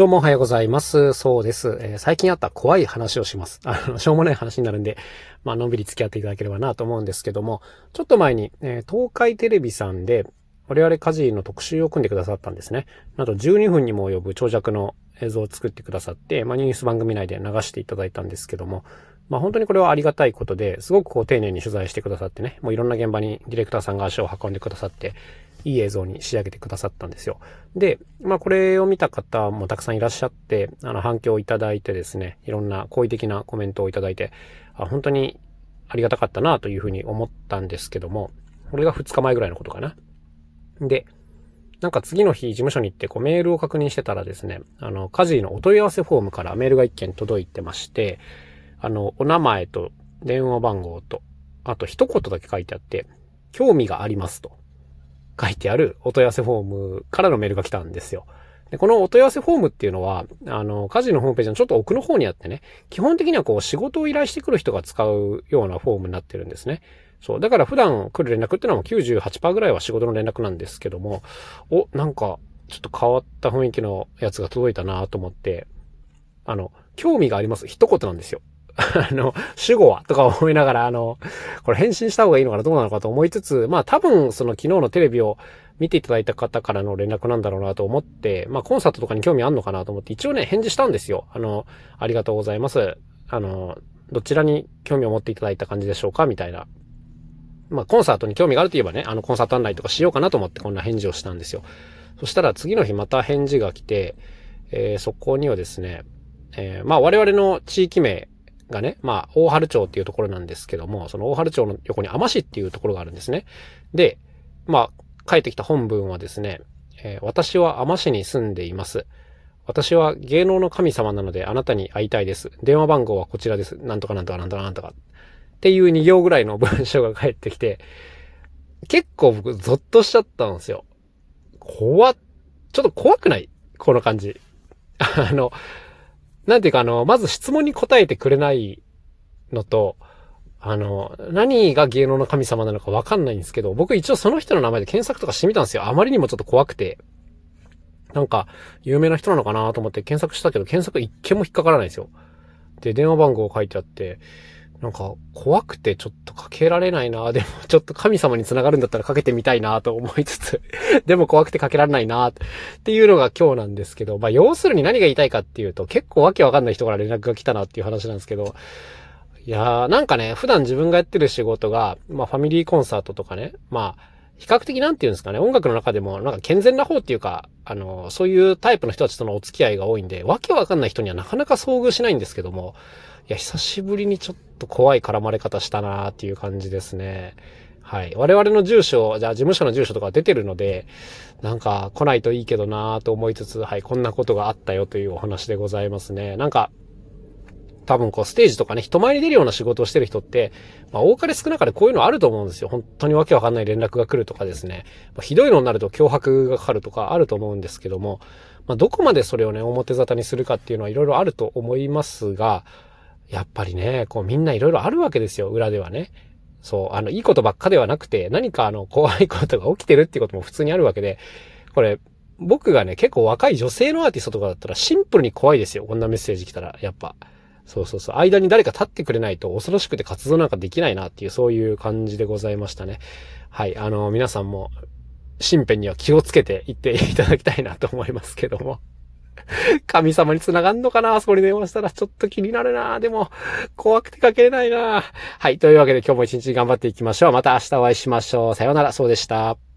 どうもおはようございます。そうです。えー、最近あった怖い話をします。あの、しょうもない話になるんで、まあ、のんびり付き合っていただければなと思うんですけども、ちょっと前に、えー、東海テレビさんで、我々家事の特集を組んでくださったんですね。なんと12分にも及ぶ長尺の映像を作ってくださって、まあ、ニュース番組内で流していただいたんですけども、まあ本当にこれはありがたいことで、すごくこう丁寧に取材してくださってね、もういろんな現場にディレクターさんが足を運んでくださって、いい映像に仕上げてくださったんですよ。で、まあこれを見た方もたくさんいらっしゃって、あの反響をいただいてですね、いろんな好意的なコメントをいただいて、あ本当にありがたかったなというふうに思ったんですけども、これが2日前ぐらいのことかな。で、なんか次の日事務所に行ってこうメールを確認してたらですね、あの、家事のお問い合わせフォームからメールが1件届いてまして、あの、お名前と電話番号と、あと一言だけ書いてあって、興味がありますと。書いてあるお問い合わせフォームからのメールが来たんですよ。で、このお問い合わせフォームっていうのは、あの、家事のホームページのちょっと奥の方にあってね、基本的にはこう仕事を依頼してくる人が使うようなフォームになってるんですね。そう。だから普段来る連絡っていうのはもう98%ぐらいは仕事の連絡なんですけども、お、なんか、ちょっと変わった雰囲気のやつが届いたなと思って、あの、興味があります。一言なんですよ。あの、主語は？とか思いながら、あの、これ返信した方がいいのかな？どうなのかと思いつつ、まあ多分その昨日のテレビを見ていただいた方からの連絡なんだろうなと思って、まあコンサートとかに興味あんのかなと思って一応ね、返事したんですよ。あの、ありがとうございます。あの、どちらに興味を持っていただいた感じでしょうか？みたいな。まあコンサートに興味があるといえばね、あのコンサート案内とかしようかなと思ってこんな返事をしたんですよ。そしたら次の日また返事が来て、えー、そこにはですね、えー、まあ我々の地域名がね、まあ、大春町っていうところなんですけども、その大春町の横に甘市っていうところがあるんですね。で、まあ、帰ってきた本文はですね、えー、私は甘市に住んでいます。私は芸能の神様なのであなたに会いたいです。電話番号はこちらです。なんとかなんとかなんとかなんとか。っていう2行ぐらいの文章が返ってきて、結構僕ゾッとしちゃったんですよ。怖っ、ちょっと怖くない？この感じ。あの、なんていうかあの、まず質問に答えてくれないのと、あの、何が芸能の神様なのかわかんないんですけど、僕一応その人の名前で検索とかしてみたんですよ。あまりにもちょっと怖くて。なんか、有名な人なのかなと思って検索したけど、検索一件も引っかからないんですよ。で、電話番号書いてあって、なんか怖くてちょっとかけられないな。でもちょっと神様に繋がるんだったらかけてみたいなと思いつつ。でも怖くてかけられないな。っていうのが今日なんですけど、まあ要するに何が言いたいかっていうと結構わけわかんない人から連絡が来たなっていう話なんですけど、いやーなんかね、普段自分がやってる仕事が、まあファミリーコンサートとかね、まあ比較的なんて言うんですかね、音楽の中でもなんか健全な方っていうか、あの、そういうタイプの人たちとのお付き合いが多いんで、わけわかんない人にはなかなか遭遇しないんですけども、いや、久しぶりにちょっと怖い絡まれ方したなーっていう感じですね。はい。我々の住所、じゃあ事務所の住所とか出てるので、なんか来ないといいけどなーと思いつつ、はい、こんなことがあったよというお話でございますね。なんか、多分こうステージとかね、人前に出るような仕事をしてる人って、まあ多かれ少なかれこういうのあると思うんですよ。本当にわけわかんない連絡が来るとかですね。まあ、ひどいのになると脅迫がかかるとかあると思うんですけども、まあどこまでそれをね、表沙汰にするかっていうのはいろいろあると思いますが、やっぱりね、こうみんないろいろあるわけですよ、裏ではね。そう、あの、いいことばっかではなくて、何かあの、怖いことが起きてるっていうことも普通にあるわけで、これ、僕がね、結構若い女性のアーティストとかだったらシンプルに怖いですよ。こんなメッセージ来たら、やっぱ。そうそうそう。間に誰か立ってくれないと恐ろしくて活動なんかできないなっていう、そういう感じでございましたね。はい。あの、皆さんも、身辺には気をつけていっていただきたいなと思いますけども。神様に繋がんのかなあそこに電話したらちょっと気になるなでも、怖くてかけれないなはい。というわけで今日も一日頑張っていきましょう。また明日お会いしましょう。さようなら。そうでした。